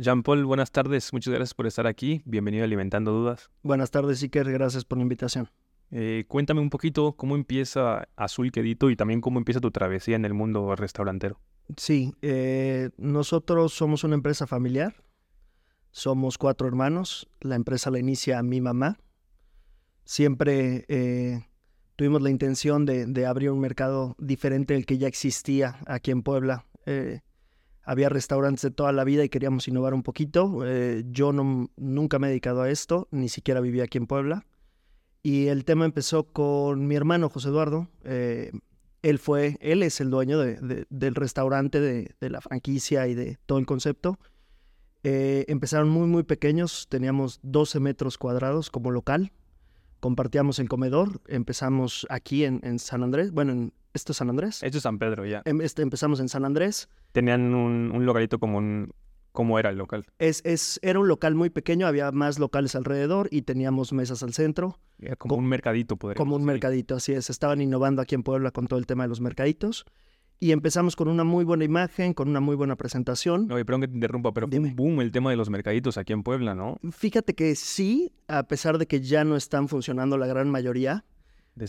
Jean-Paul, buenas tardes. Muchas gracias por estar aquí. Bienvenido a Alimentando Dudas. Buenas tardes, Iker. Gracias por la invitación. Eh, cuéntame un poquito cómo empieza Azul Quedito y también cómo empieza tu travesía en el mundo restaurantero. Sí, eh, nosotros somos una empresa familiar. Somos cuatro hermanos. La empresa la inicia mi mamá. Siempre eh, tuvimos la intención de, de, abrir un mercado diferente del que ya existía aquí en Puebla. Había restaurantes de toda la vida y queríamos innovar un poquito. Eh, yo no, nunca me he dedicado a esto, ni siquiera vivía aquí en Puebla. Y el tema empezó con mi hermano José Eduardo. Eh, él fue, él es el dueño de, del restaurante, de, de, la franquicia y de todo el concepto. Eh, empezaron muy, muy pequeños, teníamos 12 metros cuadrados como local. Compartíamos el comedor, empezamos aquí en, en San Andrés, bueno, en, ¿esto es San Andrés? Esto es San Pedro, ya. Em, este, empezamos en San Andrés tenían un, un localito como un... ¿Cómo era el local? Es, es, era un local muy pequeño, había más locales alrededor y teníamos mesas al centro. Era como un mercadito, podría Como un mercadito, así es. Estaban innovando aquí en Puebla con todo el tema de los mercaditos. Y empezamos con una muy buena imagen, con una muy buena presentación. No, perdón que te interrumpa, pero Dime. boom el tema de los mercaditos aquí en Puebla, ¿no? Fíjate que sí, a pesar de que ya no están funcionando la gran mayoría,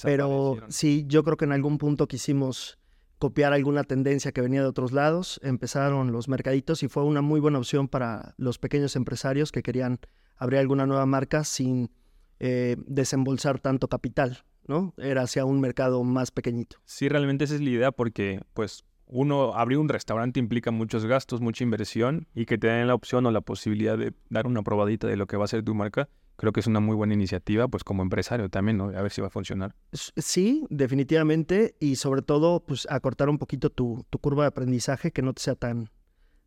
pero sí, yo creo que en algún punto quisimos copiar alguna tendencia que venía de otros lados. Empezaron los mercaditos y fue una muy buena opción para los pequeños empresarios que querían abrir alguna nueva marca sin eh, desembolsar tanto capital, ¿no? Era hacia un mercado más pequeñito. Sí, realmente esa es la idea porque, pues, uno abrir un restaurante implica muchos gastos, mucha inversión y que te den la opción o la posibilidad de dar una probadita de lo que va a ser tu marca, creo que es una muy buena iniciativa, pues como empresario también, ¿no? A ver si va a funcionar. Sí, definitivamente, y sobre todo, pues acortar un poquito tu, tu curva de aprendizaje, que no te sea tan,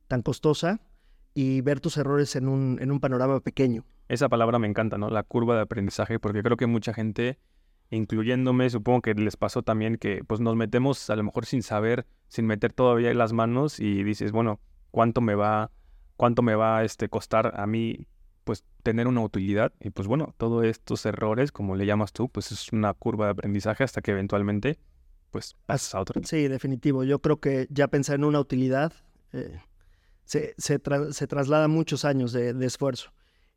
tan costosa, y ver tus errores en un, en un panorama pequeño. Esa palabra me encanta, ¿no? La curva de aprendizaje, porque creo que mucha gente, incluyéndome, supongo que les pasó también que pues nos metemos a lo mejor sin saber, sin meter todavía las manos y dices, bueno, ¿cuánto me va, cuánto me va este, costar a mí pues tener una utilidad y pues bueno, todos estos errores, como le llamas tú, pues es una curva de aprendizaje hasta que eventualmente pues pasas a otro. Sí, definitivo. Yo creo que ya pensar en una utilidad eh, se, se, se, traslada muchos años de esfuerzo.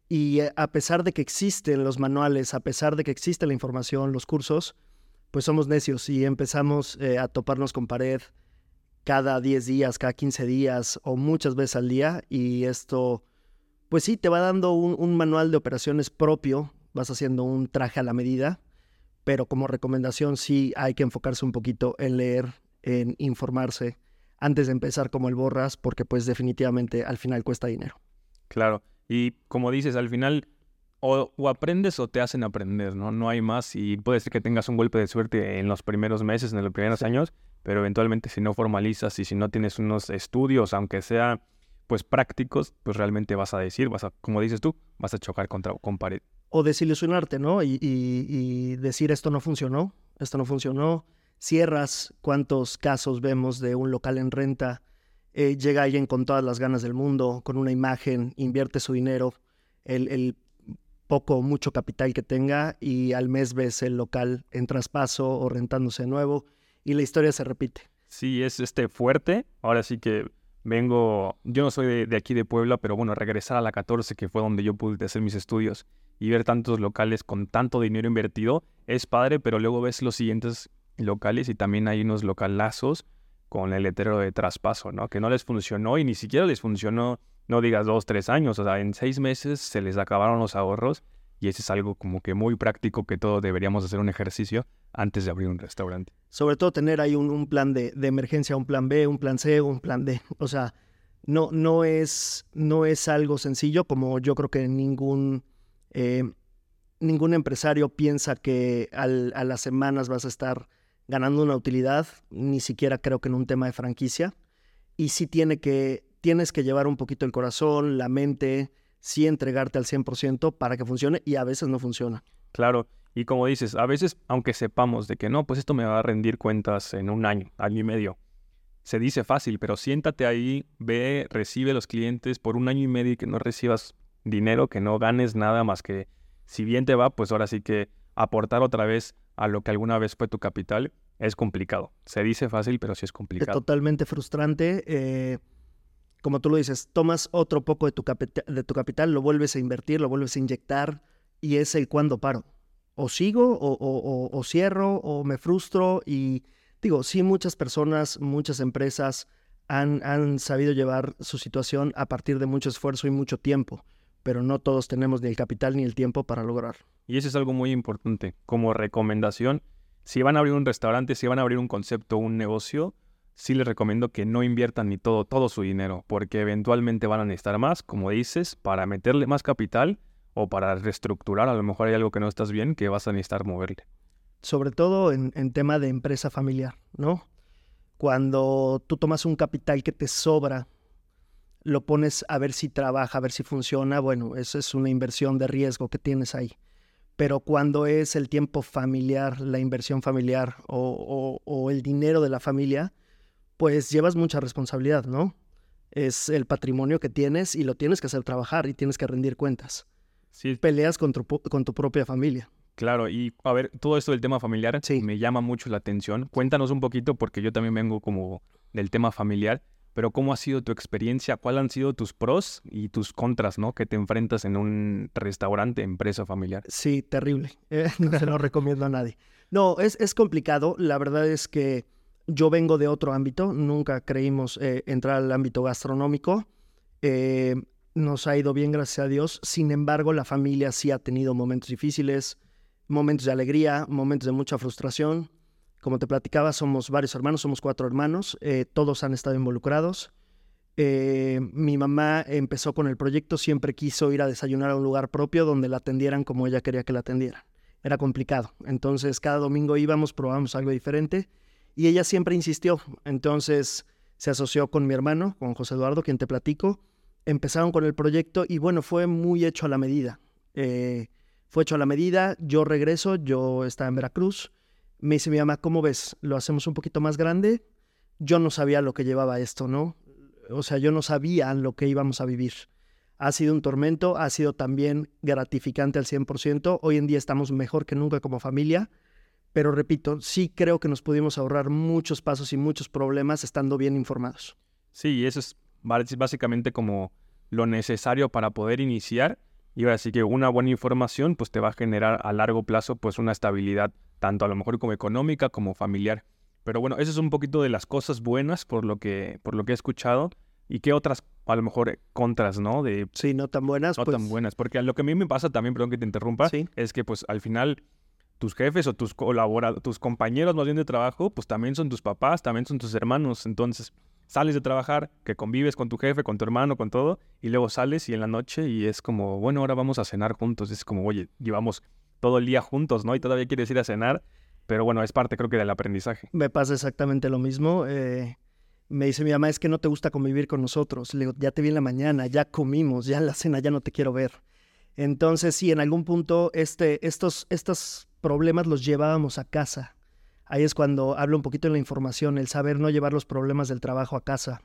Y eh, a pesar de que existen los manuales, a pesar de que existe la información, los cursos, pues somos necios y empezamos eh, a toparnos con pared cada 10 días, cada 15 días o muchas veces al día y esto pues sí, te va dando un, un, manual de operaciones propio, vas haciendo un traje a la medida, pero como recomendación sí hay que enfocarse un poquito en leer, en informarse antes de empezar como el borras, porque pues definitivamente al final cuesta dinero. Claro, y como dices, al final o, o, aprendes o te hacen aprender, ¿no? No hay más y puede ser que tengas un golpe de suerte en los primeros meses, en los primeros años, pero eventualmente si no formalizas y si no tienes unos estudios, aunque sea pues prácticos, pues realmente vas a decir, vas a, como dices tú, vas a chocar contra con pared. O desilusionarte, ¿no? Y, y, y, decir esto no funcionó, esto no funcionó. Cierras cuántos casos vemos de un local en renta, eh, llega alguien con todas las ganas del mundo, con una imagen, invierte su dinero, el, poco o mucho capital que tenga y al mes ves el local en traspaso o rentándose de nuevo y la historia se repite. Sí, es este fuerte. Ahora sí que vengo, yo no soy de, de, aquí de Puebla, pero bueno, regresar a la 14, que fue donde yo pude hacer mis estudios, y ver tantos locales con tanto dinero invertido, es padre, pero luego ves los siguientes locales y también hay unos localazos con el letrero de traspaso, ¿no? Que no les funcionó y ni siquiera les funcionó, no digas dos, tres años, o sea, en seis meses se les acabaron los ahorros y ese es algo como que muy práctico que todos deberíamos hacer un ejercicio antes de abrir un restaurante. Sobre todo tener ahí un, plan de, emergencia, un plan B, un plan C, un plan D. O sea, no, no, es, no es algo sencillo como yo creo que ningún, eh, ningún empresario piensa que a las semanas vas a estar ganando una utilidad, ni siquiera creo que en un tema de franquicia. Y sí tiene que, tienes que llevar un poquito el corazón, la mente, sí entregarte al 100% para que funcione y a veces no funciona. Claro, y como dices, a veces, aunque sepamos de que no, pues esto me va a rendir cuentas en un año, año y medio, se dice fácil, pero siéntate ahí, ve, recibe los clientes por un año y medio y que no recibas dinero, que no ganes nada más que, si bien te va, pues ahora sí que aportar otra vez a lo que alguna vez fue tu capital es complicado. Se dice fácil, pero sí es complicado. Es totalmente frustrante. Eh como tú lo dices, tomas otro poco de tu, de tu capital, lo vuelves a invertir, lo vuelves a inyectar y es el cuándo paro. O sigo, o, cierro, o me frustro. Y digo, sí, muchas personas, muchas empresas han, han sabido llevar su situación a partir de mucho esfuerzo y mucho tiempo, pero no todos tenemos ni el capital ni el tiempo para lograrlo. Y eso es algo muy importante. Como recomendación, si van a abrir un restaurante, si van a abrir un concepto, un negocio, sí les recomiendo que no inviertan ni todo, todo su dinero, porque eventualmente van a necesitar más, como dices, para meterle más capital o para reestructurar. A lo mejor hay algo que no estás bien que vas a necesitar moverle. Sobre todo en, en tema de empresa familiar, ¿no? Cuando tú tomas un capital que te sobra, lo pones a ver si trabaja, a ver si funciona, bueno, eso es una inversión de riesgo que tienes ahí. Pero cuando es el tiempo familiar, la inversión familiar o, o el dinero de la familia, pues llevas mucha responsabilidad, ¿no? Es el patrimonio que tienes y lo tienes que hacer trabajar y tienes que rendir cuentas. Sí. Peleas con tu, con tu propia familia. Claro, y a ver, todo esto del tema familiar me llama mucho la atención. Cuéntanos un poquito, porque yo también vengo como del tema familiar, pero ¿cómo ha sido tu experiencia? ¿Cuáles han sido tus pros y tus contras, ¿no? Que te enfrentas en un restaurante, empresa familiar. Sí, terrible. Eh, no se lo recomiendo a nadie. No, es, es complicado. La verdad es que yo vengo de otro ámbito, nunca creímos eh, entrar al ámbito gastronómico. Eh, nos ha ido bien, gracias a Dios. Sin embargo, la familia sí ha tenido momentos difíciles, momentos de alegría, momentos de mucha frustración. Como te platicaba, somos varios hermanos, somos cuatro hermanos, eh, todos han estado involucrados. mi mamá empezó con el proyecto, siempre quiso ir a desayunar a un lugar propio donde la atendieran como ella quería que la atendieran. Era complicado. Entonces, cada domingo íbamos, probábamos algo diferente y ella siempre insistió. Entonces se asoció con mi hermano, con José Eduardo, quien te platico. Empezaron con el proyecto y bueno, fue muy hecho a la medida. Eh, fue hecho a la medida, yo regreso, yo estaba en Veracruz. Me dice mi mamá, ¿cómo ves? ¿Lo hacemos un poquito más grande? Yo no sabía lo que llevaba esto, ¿no? O sea, yo no sabía lo que íbamos a vivir. Ha sido un tormento, ha sido también gratificante al 100%. Hoy en día estamos mejor que nunca como familia. Pero repito, sí creo que nos pudimos ahorrar muchos pasos y muchos problemas estando bien informados. Sí, eso es básicamente como lo necesario para poder iniciar. Y ahora sí que una buena información pues te va a generar a largo plazo pues una estabilidad, tanto a lo mejor como económica como familiar. Pero bueno, eso es un poquito de las cosas buenas por lo que, por lo que he escuchado. ¿Y qué otras, a lo mejor, contras, no? De, sí, no tan buenas. No tan pues buenas. Porque lo que a mí me pasa también, perdón que te interrumpa, es que pues al final tus jefes o tus colaboradores, tus compañeros más bien de trabajo, pues también son tus papás, también son tus hermanos. Entonces, sales de trabajar, que convives con tu jefe, con tu hermano, con todo, y luego sales y en la noche y es como, bueno, ahora vamos a cenar juntos. Es como, oye, llevamos todo el día juntos, ¿no? Y todavía quieres ir a cenar, pero bueno, es parte creo que del aprendizaje. Me pasa exactamente lo mismo. Eh, me dice mi mamá, es que no te gusta convivir con nosotros. Le digo, ya te vi en la mañana, ya comimos, ya en la cena ya no te quiero ver. Entonces, sí, en algún punto este, estos, estos problemas los llevábamos a casa. Ahí es cuando hablo un poquito de la información, el saber no llevar los problemas del trabajo a casa,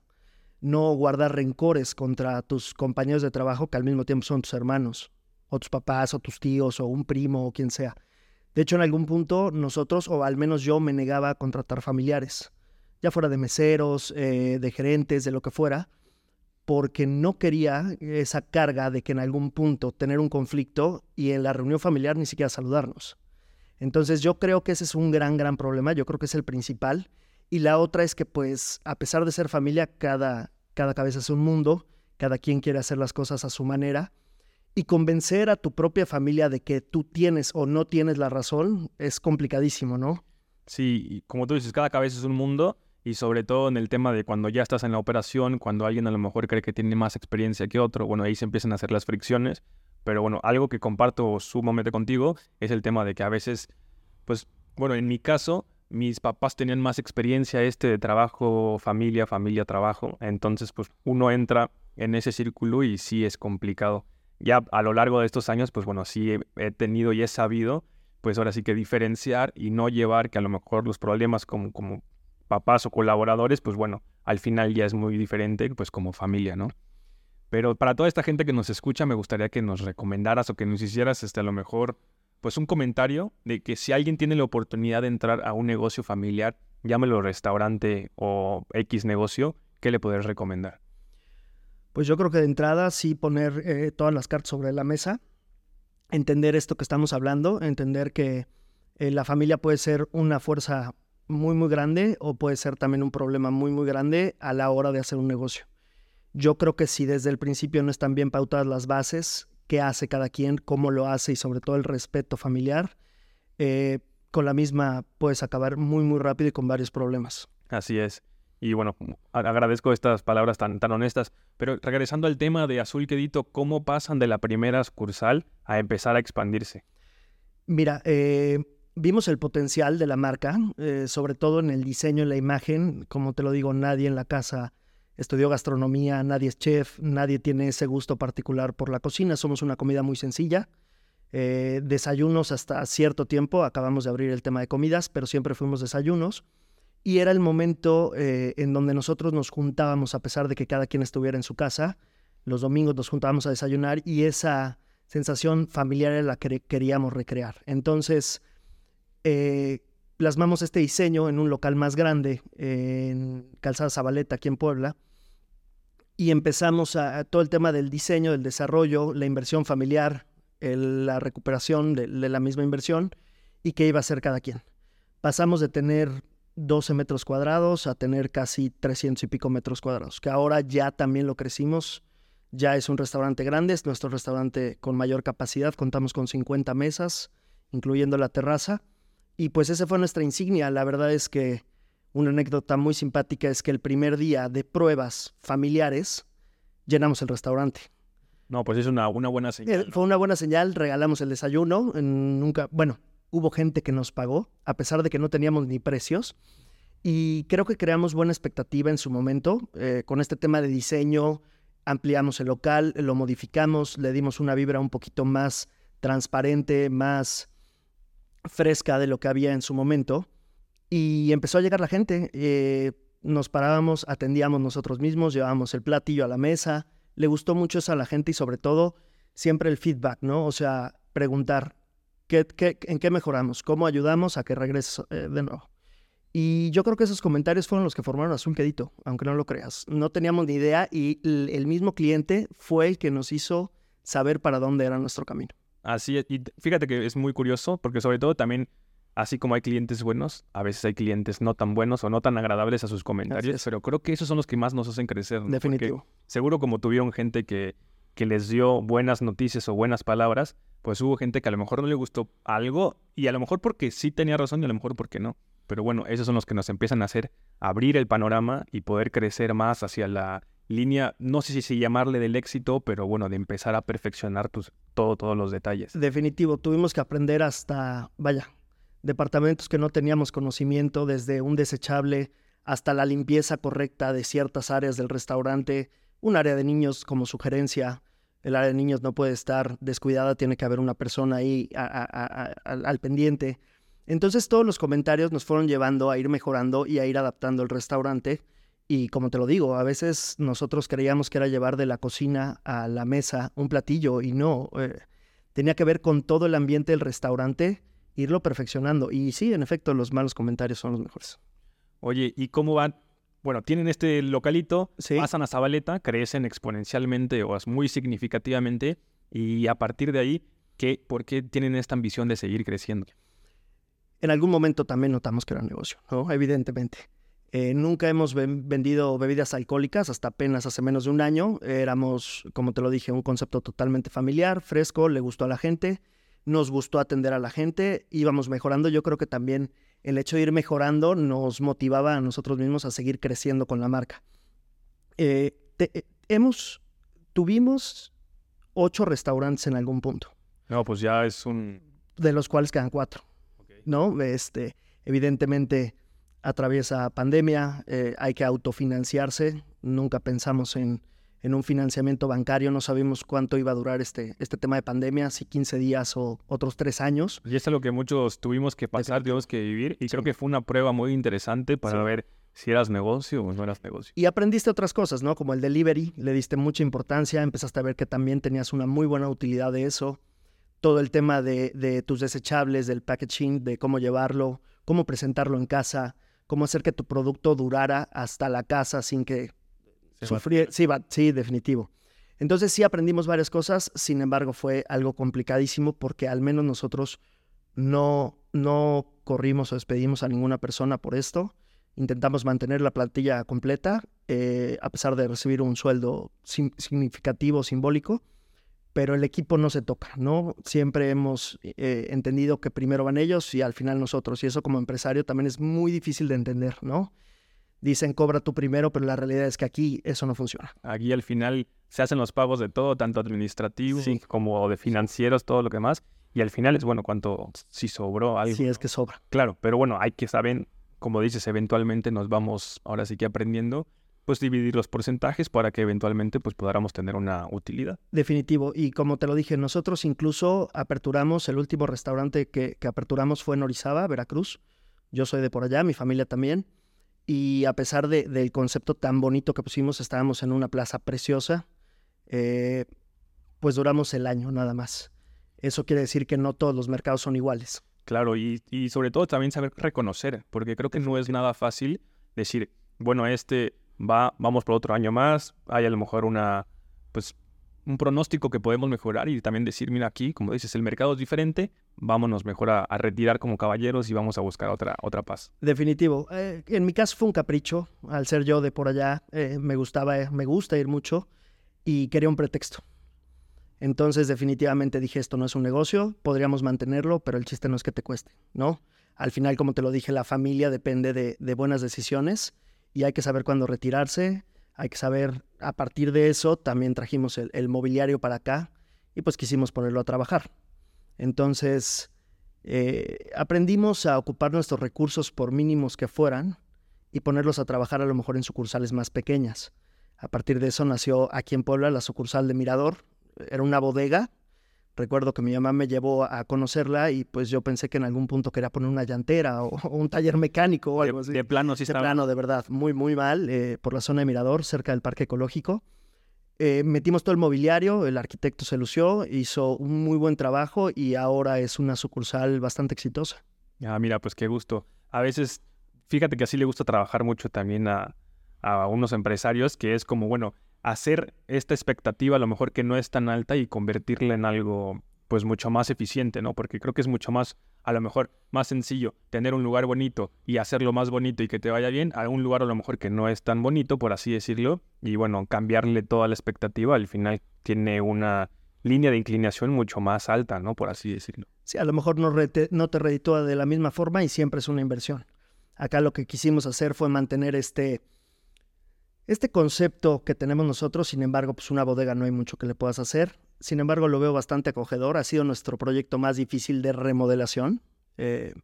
no guardar rencores contra tus compañeros de trabajo que al mismo tiempo son tus hermanos, o tus papás, o tus tíos, o un primo, o quien sea. De hecho, en algún punto nosotros, o al menos yo, me negaba a contratar familiares, ya fuera de meseros, eh, de gerentes, de lo que fuera, porque no quería esa carga de que en algún punto tener un conflicto y en la reunión familiar ni siquiera saludarnos. Entonces yo creo que ese es un gran, gran problema, yo creo que es el principal. Y la otra es que pues a pesar de ser familia, cada, cada cabeza es un mundo, cada quien quiere hacer las cosas a su manera. Y convencer a tu propia familia de que tú tienes o no tienes la razón es complicadísimo, ¿no? Sí, como tú dices, cada cabeza es un mundo y sobre todo en el tema de cuando ya estás en la operación, cuando alguien a lo mejor cree que tiene más experiencia que otro, bueno, ahí se empiezan a hacer las fricciones, pero bueno, algo que comparto sumamente contigo es el tema de que a veces, pues, bueno, en mi caso, mis papás tenían más experiencia este de trabajo, familia, familia, trabajo, entonces pues uno entra en ese círculo y sí es complicado. Ya a lo largo de estos años, pues bueno, sí he, he tenido y he sabido pues ahora sí que diferenciar y no llevar que a lo mejor los problemas como, como papás o colaboradores, pues bueno, al final ya es muy diferente, pues como familia, ¿no? Pero para toda esta gente que nos escucha, me gustaría que nos recomendaras o que nos hicieras, este, a lo mejor, pues un comentario de que si alguien tiene la oportunidad de entrar a un negocio familiar, llámelo restaurante o X negocio, ¿qué le podrías recomendar? Pues yo creo que de entrada sí poner eh, todas las cartas sobre la mesa, entender esto que estamos hablando, entender que eh, la familia puede ser una fuerza muy, muy grande o puede ser también un problema muy, muy grande a la hora de hacer un negocio. Yo creo que si desde el principio no están bien pautadas las bases, qué hace cada quien, cómo lo hace y sobre todo el respeto familiar, eh, con la misma puedes acabar muy, muy rápido y con varios problemas. Así es. Y bueno, agradezco estas palabras tan, tan honestas. Pero regresando al tema de Azul Quedito, ¿cómo pasan de la primera sucursal a empezar a expandirse? Mira, eh, vimos el potencial de la marca, eh, sobre todo en el diseño y la imagen. Como te lo digo, nadie en la casa estudió gastronomía, nadie es chef, nadie tiene ese gusto particular por la cocina. Somos una comida muy sencilla. Eh, desayunos hasta cierto tiempo, acabamos de abrir el tema de comidas, pero siempre fuimos desayunos. Y era el momento eh, en donde nosotros nos juntábamos, a pesar de que cada quien estuviera en su casa. Los domingos nos juntábamos a desayunar y esa sensación familiar era la que queríamos recrear. Entonces, eh, plasmamos este diseño en un local más grande, en Calzada Zabaleta, aquí en Puebla, y empezamos a, todo el tema del diseño, del desarrollo, la inversión familiar, la recuperación de, la misma inversión y qué iba a hacer cada quien. Pasamos de tener 12 metros cuadrados a tener casi 300 y pico metros cuadrados, que ahora ya también lo crecimos. Ya es un restaurante grande, es nuestro restaurante con mayor capacidad, contamos con 50 mesas, incluyendo la terraza y pues esa fue nuestra insignia. La verdad es que una anécdota muy simpática es que el primer día de pruebas familiares llenamos el restaurante. No, pues es una, una buena eh, señal. Fue una buena señal, regalamos el desayuno. Nunca, bueno, hubo gente que nos pagó, a pesar de que no teníamos ni precios. Y creo que creamos buena expectativa en su momento. Eh, con este tema de diseño, ampliamos el local, lo modificamos, le dimos una vibra un poquito más transparente, más fresca de lo que había en su momento. Y empezó a llegar la gente. Eh, nos parábamos, atendíamos nosotros mismos, llevábamos el platillo a la mesa. Le gustó mucho eso a la gente y sobre todo siempre el feedback, ¿no? O sea, preguntar, ¿qué, en qué mejoramos? ¿Cómo ayudamos a que regreses eh, de nuevo? Y yo creo que esos comentarios fueron los que formaron Azul Quedito, aunque no lo creas. No teníamos ni idea y el mismo cliente fue el que nos hizo saber para dónde era nuestro camino. Así es. Y fíjate que es muy curioso porque sobre todo también, así como hay clientes buenos, a veces hay clientes no tan buenos o no tan agradables a sus comentarios, pero creo que esos son los que más nos hacen crecer. Definitivo. seguro como tuvieron gente que, que les dio buenas noticias o buenas palabras, pues hubo gente que a lo mejor no le gustó algo y a lo mejor porque sí tenía razón y a lo mejor porque no. Pero bueno, esos son los que nos empiezan a hacer abrir el panorama y poder crecer más hacia la línea, no sé si llamarle del éxito, pero bueno, de empezar a perfeccionar tus, todo, todos los detalles. Definitivo, tuvimos que aprender hasta, vaya, departamentos que no teníamos conocimiento, desde un desechable hasta la limpieza correcta de ciertas áreas del restaurante, un área de niños como sugerencia. El área de niños no puede estar descuidada, tiene que haber una persona ahí al pendiente. Entonces todos los comentarios nos fueron llevando a ir mejorando y a ir adaptando el restaurante y como te lo digo, a veces nosotros creíamos que era llevar de la cocina a la mesa un platillo y no, eh, tenía que ver con todo el ambiente del restaurante, irlo perfeccionando. Y sí, en efecto, los malos comentarios son los mejores. Oye, ¿y cómo van? Bueno, tienen este localito, pasan a Zabaleta, crecen exponencialmente o muy significativamente y a partir de ahí, ¿qué, ¿por qué tienen esta ambición de seguir creciendo? En algún momento también notamos que era un negocio, ¿no? Evidentemente. Eh, nunca hemos vendido bebidas alcohólicas hasta apenas hace menos de un año. Éramos, como te lo dije, un concepto totalmente familiar, fresco, le gustó a la gente, nos gustó atender a la gente, íbamos mejorando. Yo creo que también el hecho de ir mejorando nos motivaba a nosotros mismos a seguir creciendo con la marca. Eh, eh, hemos, tuvimos ocho restaurantes en algún punto. No, pues ya es un... De los cuales quedan cuatro. ¿No? Este, evidentemente atraviesa pandemia, eh, hay que autofinanciarse, nunca pensamos en, en, un financiamiento bancario, no sabemos cuánto iba a durar este, este tema de pandemia, si 15 días o otros tres años. Y es lo que muchos tuvimos que pasar, tuvimos que vivir, y creo que fue una prueba muy interesante para ver si eras negocio o no eras negocio. Y aprendiste otras cosas, ¿no? Como el delivery, le diste mucha importancia, empezaste a ver que también tenías una muy buena utilidad de eso. Todo el tema de, de tus desechables, del packaging, de cómo llevarlo, cómo presentarlo en casa, cómo hacer que tu producto durara hasta la casa sin que Sufrir, sí, va, sí, definitivo. Entonces sí aprendimos varias cosas, sin embargo fue algo complicadísimo porque al menos nosotros no, no corrimos o despedimos a ninguna persona por esto. Intentamos mantener la plantilla completa, eh, a pesar de recibir un sueldo significativo, simbólico, pero el equipo no se toca, ¿no? Siempre hemos eh, entendido que primero van ellos y al final nosotros, y eso como empresario también es muy difícil de entender, ¿no? Dicen cobra tú primero, pero la realidad es que aquí eso no funciona. Aquí al final se hacen los pagos de todo, tanto administrativos como de financieros, todo lo que más, y al final es bueno cuánto si sobró algo. Sí, es que sobra. Claro, pero bueno, hay que saber como dices, eventualmente nos vamos ahora sí que aprendiendo, pues dividir los porcentajes para que eventualmente pues podamos tener una utilidad. Definitivo. Y como te lo dije, nosotros incluso aperturamos, el último restaurante que, aperturamos fue en Orizaba, Veracruz. Yo soy de por allá, mi familia también. Y a pesar del concepto tan bonito que pusimos, estábamos en una plaza preciosa, eh, pues duramos el año nada más. Eso quiere decir que no todos los mercados son iguales. Claro, y, sobre todo también saber reconocer, porque creo que no es nada fácil decir, bueno, este va, vamos por otro año más, hay a lo mejor una, pues, un pronóstico que podemos mejorar y también decir, mira aquí, como dices, el mercado es diferente, vámonos mejor a, retirar como caballeros y vamos a buscar otra, otra paz. Definitivo. Eh, en mi caso fue un capricho, al ser yo de por allá, eh, me gustaba, me gusta ir mucho y quería un pretexto. Entonces definitivamente dije, esto no es un negocio, podríamos mantenerlo, pero el chiste no es que te cueste, ¿no? Al final, como te lo dije, la familia depende de, buenas decisiones y hay que saber cuándo retirarse, hay que saber, a partir de eso, también trajimos el, mobiliario para acá y pues quisimos ponerlo a trabajar. Entonces, eh, aprendimos a ocupar nuestros recursos por mínimos que fueran y ponerlos a trabajar a lo mejor en sucursales más pequeñas. A partir de eso nació aquí en Puebla la sucursal de Mirador, era una bodega. Recuerdo que mi mamá me llevó a conocerla y pues yo pensé que en algún punto quería poner una llantera o, un taller mecánico o algo así. De plano, sí De plano, de verdad, muy, muy mal, eh, por la zona de Mirador, cerca del Parque Ecológico. Eh, metimos todo el mobiliario, el arquitecto se lució, hizo un muy buen trabajo y ahora es una sucursal bastante exitosa. Ah, mira, pues qué gusto. A veces, fíjate que así le gusta trabajar mucho también a, a unos empresarios, que es como, bueno, hacer esta expectativa a lo mejor que no es tan alta y convertirla en algo pues mucho más eficiente, ¿no? Porque creo que es mucho más, a lo mejor, más sencillo tener un lugar bonito y hacerlo más bonito y que te vaya bien a un lugar a lo mejor que no es tan bonito, por así decirlo, y bueno, cambiarle toda la expectativa al final tiene una línea de inclinación mucho más alta, ¿no? Por así decirlo. Sí, a lo mejor no, no te reditúa de la misma forma y siempre es una inversión. Acá lo que quisimos hacer fue mantener este, este concepto que tenemos nosotros, sin embargo, pues una bodega no hay mucho que le puedas hacer. Sin embargo, lo veo bastante acogedor. Ha sido nuestro proyecto más difícil de remodelación. Eh,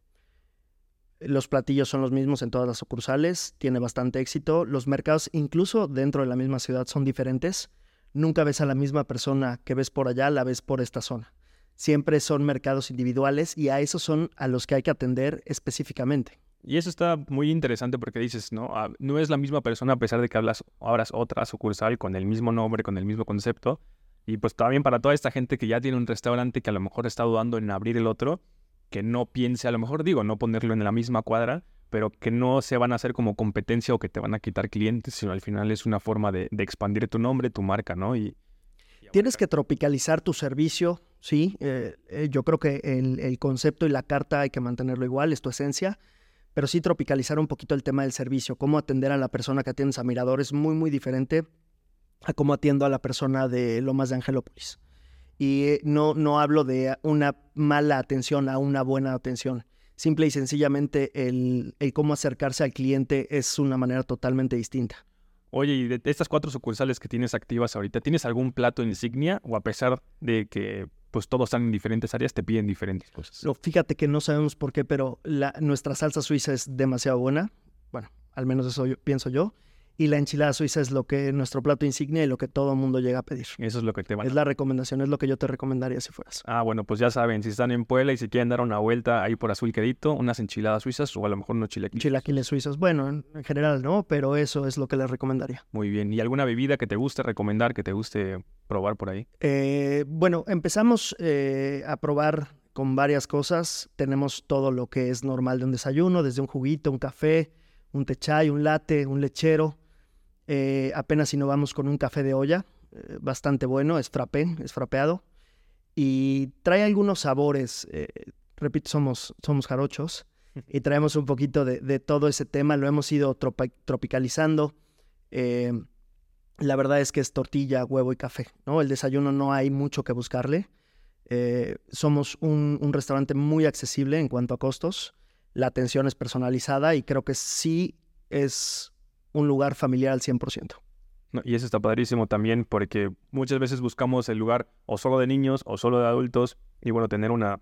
los platillos son los mismos en todas las sucursales, tiene bastante éxito. Los mercados, incluso dentro de la misma ciudad, son diferentes. Nunca ves a la misma persona que ves por allá, la ves por esta zona. Siempre son mercados individuales y a esos son a los que hay que atender específicamente. Y eso está muy interesante porque dices, ¿no? Ah, no es la misma persona a pesar de que hablas, abras otra sucursal con el mismo nombre, con el mismo concepto. Y pues también para toda esta gente que ya tiene un restaurante que a lo mejor está dudando en abrir el otro, que no piense, a lo mejor digo, no ponerlo en la misma cuadra, pero que no se van a hacer como competencia o que te van a quitar clientes, sino al final es una forma de, expandir tu nombre, tu marca, ¿no? Y, Tienes que tropicalizar tu servicio, sí. Eh, eh, yo creo que el, el concepto y la carta hay que mantenerlo igual, es tu esencia pero sí tropicalizar un poquito el tema del servicio, cómo atender a la persona que atiendes a Mirador es muy, muy diferente a cómo atiendo a la persona de Lomas de Angelópolis. Y eh, no, no hablo de una mala atención a una buena atención. Simple y sencillamente el, el cómo acercarse al cliente es una manera totalmente distinta. Oye, y de estas cuatro sucursales que tienes activas ahorita, ¿tienes algún plato insignia o a pesar de que pues todos están en diferentes áreas, te piden diferentes cosas. fíjate que no sabemos por qué, pero la, nuestra salsa suiza es demasiado buena. Bueno, al menos eso pienso yo y la enchilada suiza es lo que nuestro plato insignia y lo que todo el mundo llega a pedir. Eso es lo que te va Es la recomendación, es lo que yo te recomendaría si fueras. Ah, bueno, pues ya saben, si están en Puebla y si quieren dar una vuelta ahí por Azul Quedito, unas enchiladas suizas o a lo mejor unos chilaquiles. Chilaquiles suizos, bueno, en, general no, pero eso es lo que les recomendaría. Muy bien, ¿y alguna bebida que te guste recomendar, que te guste probar por ahí? Eh, bueno, empezamos eh, a probar con varias cosas. Tenemos todo lo que es normal de un desayuno, desde un juguito, un café, un techay, un latte, un lechero Eh, apenas innovamos con un café de olla, eh, bastante bueno, es frappé, es frapeado. Y trae algunos sabores. eh, repito, somos, somos jarochos y traemos un poquito de, de todo ese tema. Lo hemos ido tropicalizando. Eh, la verdad es que es tortilla, huevo y café. ¿no? El desayuno no hay mucho que buscarle. Somos un, un restaurante muy accesible en cuanto a costos. La atención es personalizada y creo que sí es un lugar familiar al 100%. No, y eso está padrísimo también porque muchas veces buscamos el lugar o solo de niños o solo de adultos y bueno, tener una,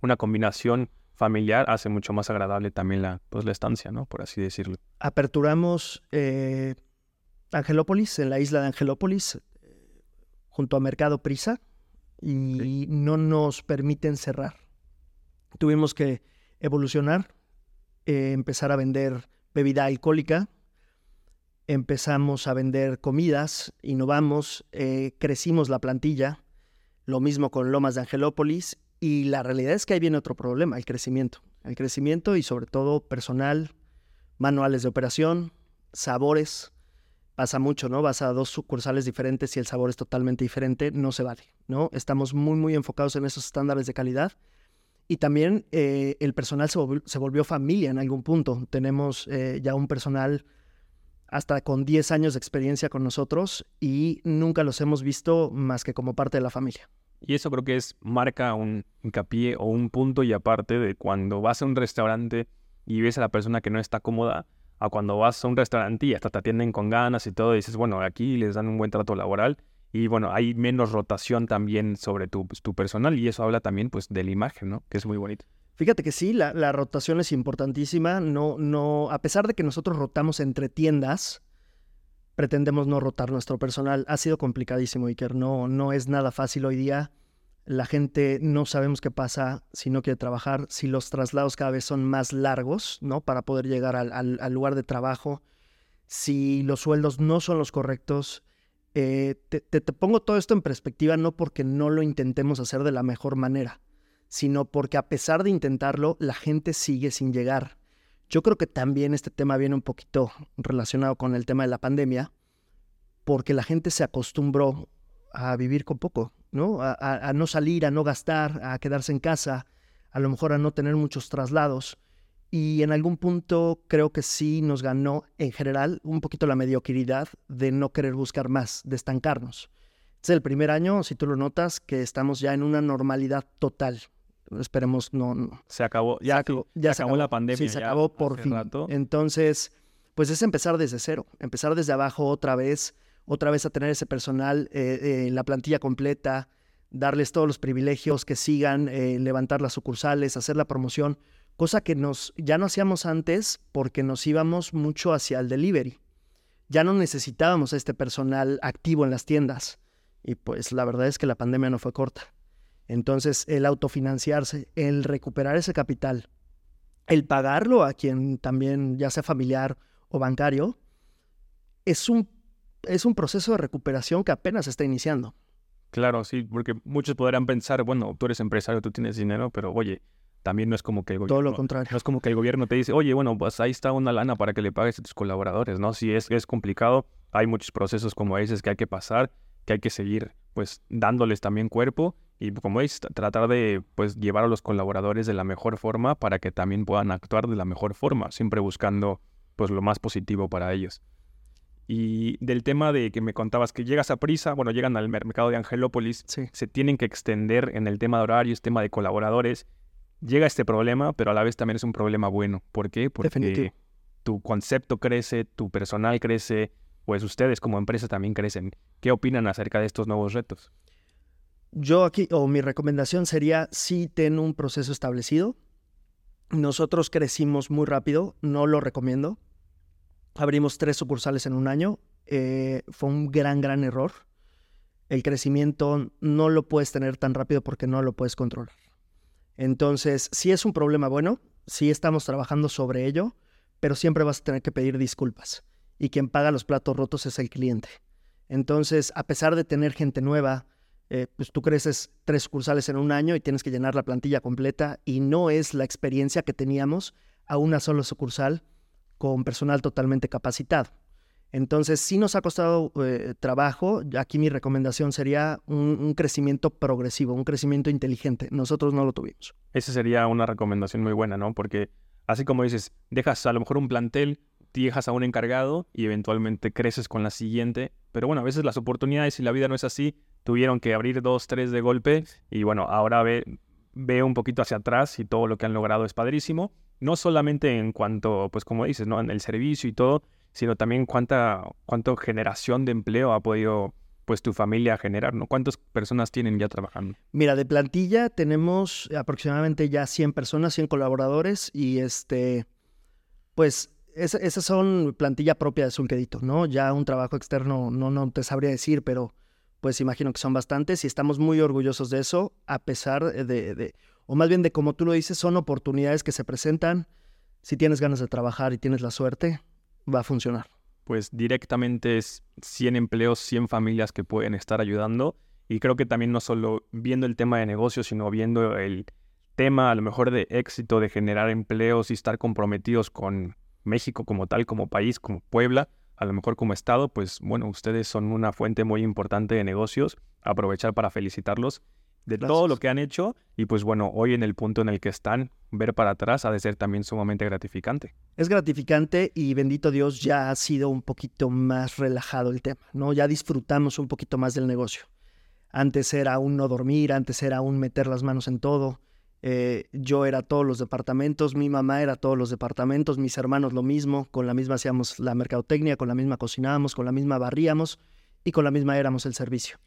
una combinación familiar hace mucho más agradable también la, pues, la estancia, ¿no? Por así decirlo. Aperturamos eh, Angelópolis, en la isla de Angelópolis, eh, junto a Mercado Prisa, y no nos permiten cerrar. Tuvimos que evolucionar, eh, empezar a vender bebida alcohólica, empezamos a vender comidas, innovamos, eh, crecimos la plantilla, lo mismo con Lomas de Angelópolis, y la realidad es que ahí viene otro problema, el crecimiento. El crecimiento y sobre todo personal, manuales de operación, sabores. Pasa mucho, ¿no? Vas a dos sucursales diferentes y el sabor es totalmente diferente, no se vale, ¿no? Estamos muy, muy enfocados en esos estándares de calidad. Y también eh, el personal se volvió, familia en algún punto. Tenemos eh, ya un personal hasta con 10 años de experiencia con nosotros y nunca los hemos visto más que como parte de la familia. Y eso creo que es marca un hincapié o un punto y aparte de cuando vas a un restaurante y ves a la persona que no está cómoda, a cuando vas a un restaurante y hasta te atienden con ganas y todo, y dices, bueno, aquí les dan un buen trato laboral y bueno, hay menos rotación también sobre tu, pues, tu personal y eso habla también pues de la imagen, ¿no? Que es muy bonito. Fíjate que sí, la, rotación es importantísima. No, no, a pesar de que nosotros rotamos entre tiendas, pretendemos no rotar nuestro personal. Ha sido complicadísimo, Iker. No, no es nada fácil hoy día. La gente no sabemos qué pasa si no quiere trabajar, si los traslados cada vez son más largos, ¿no? Para poder llegar al, lugar de trabajo, si los sueldos no son los correctos. Eh, te- te pongo todo esto en perspectiva no porque no lo intentemos hacer de la mejor manera, sino porque a pesar de intentarlo, la gente sigue sin llegar. Yo creo que también este tema viene un poquito relacionado con el tema de la pandemia, porque la gente se acostumbró a vivir con poco, ¿no? A, no salir, a no gastar, a quedarse en casa, a lo mejor a no tener muchos traslados. Y en algún punto creo que sí nos ganó en general un poquito la mediocridad de no querer buscar más, de estancarnos. Es el primer año, si tú lo notas, que estamos ya en una normalidad total. Esperemos no, no- Se acabó, se ya, acabó, sí, ya se acabó la pandemia. Sí, se ya acabó por fin. rato. Entonces, pues es empezar desde cero, empezar desde abajo otra vez, otra vez a tener ese personal, eh, eh, la plantilla completa, darles todos los privilegios, que sigan, eh, levantar las sucursales, hacer la promoción, cosa que nos ya no hacíamos antes porque nos íbamos mucho hacia el delivery. Ya no necesitábamos a este personal activo en las tiendas. Y pues la verdad es que la pandemia no fue corta. Entonces, el autofinanciarse, el recuperar ese capital, el pagarlo a quien también, ya sea familiar o bancario, es un, es un proceso de recuperación que apenas está iniciando. Claro, sí, porque muchos podrán pensar, bueno, tú eres empresario, tú tienes dinero, pero oye, también no es como que el Todo gobierno, lo contrario. no es como que el gobierno te dice, oye, bueno, pues ahí está una lana para que le pagues a tus colaboradores, ¿no? Sí, es, es complicado, hay muchos procesos, como dices, que hay que pasar, que hay que seguir, pues, dándoles también cuerpo y, como dices, tra- tratar de, pues, llevar a los colaboradores de la mejor forma para que también puedan actuar de la mejor forma, siempre buscando, pues, lo más positivo para ellos. Y del tema de que me contabas que llegas a prisa, bueno, llegan al mer- mercado de Angelópolis, Sí. se tienen que extender en el tema de horarios, tema de colaboradores. Llega este problema, pero a la vez también es un problema bueno. ¿Por qué? Porque Definitivo. tu concepto crece, tu personal crece, pues ustedes como empresa también crecen. ¿Qué opinan acerca de estos nuevos retos? Yo aquí, o mi recomendación sería, sí ten un proceso establecido. Nosotros crecimos muy rápido, no lo recomiendo. Abrimos tres sucursales en un año. eh, fue un gran, gran error. El crecimiento no lo puedes tener tan rápido porque no lo puedes controlar. Entonces, sí es un problema bueno, sí estamos trabajando sobre ello, pero siempre vas a tener que pedir disculpas. Y quien paga los platos rotos es el cliente. Entonces, a pesar de tener gente nueva, eh, pues tú creces tres sucursales en un año y tienes que llenar la plantilla completa y no es la experiencia que teníamos a una sola sucursal con personal totalmente capacitado. Entonces, sí nos ha costado eh, trabajo. Aquí mi recomendación sería un, crecimiento progresivo, un crecimiento inteligente. Nosotros no lo tuvimos. Esa sería una recomendación muy buena, ¿no? Porque así como dices, dejas a lo mejor un plantel, dejas a un encargado y eventualmente creces con la siguiente. Pero bueno, a veces las oportunidades y la vida no es así. Tuvieron que abrir dos, tres de golpe y bueno, ahora ve, ve un poquito hacia atrás y todo lo que han logrado es padrísimo. No solamente en cuanto, pues como dices, ¿no? En el servicio y todo, sino también cuánta, cuánta generación de empleo ha podido pues tu familia generar, ¿no? ¿Cuántas personas tienen ya trabajando? Mira, de plantilla tenemos aproximadamente ya 100 personas, 100 colaboradores y este, pues esas son plantilla propia de Sulquedito, ¿no? Ya un trabajo externo no, no te sabría decir, pero pues imagino que son bastantes y estamos muy orgullosos de eso, a pesar de, de, o más bien de como tú lo dices, son oportunidades que se presentan. Si tienes ganas de trabajar y tienes la suerte, va a funcionar? Pues directamente es 100 empleos, 100 familias que pueden estar ayudando. Y creo que también no solo viendo el tema de negocios, sino viendo el tema a lo mejor de éxito, de generar empleos y estar comprometidos con México como tal, como país, como Puebla, a lo mejor como Estado, pues bueno, ustedes son una fuente muy importante de negocios. Aprovechar para felicitarlos de todo lo que han hecho y pues bueno, hoy en el punto en el que están, ver para atrás ha de ser también sumamente gratificante. Es gratificante y bendito Dios ya ha sido un poquito más relajado el tema, ¿no? Ya disfrutamos un poquito más del negocio. Antes era un no dormir, antes era un meter las manos en todo. Eh, yo era todos los departamentos, mi mamá era todos los departamentos, mis hermanos lo mismo, con la misma hacíamos la mercadotecnia, con la misma cocinábamos, con la misma barríamos y con la misma éramos el servicio.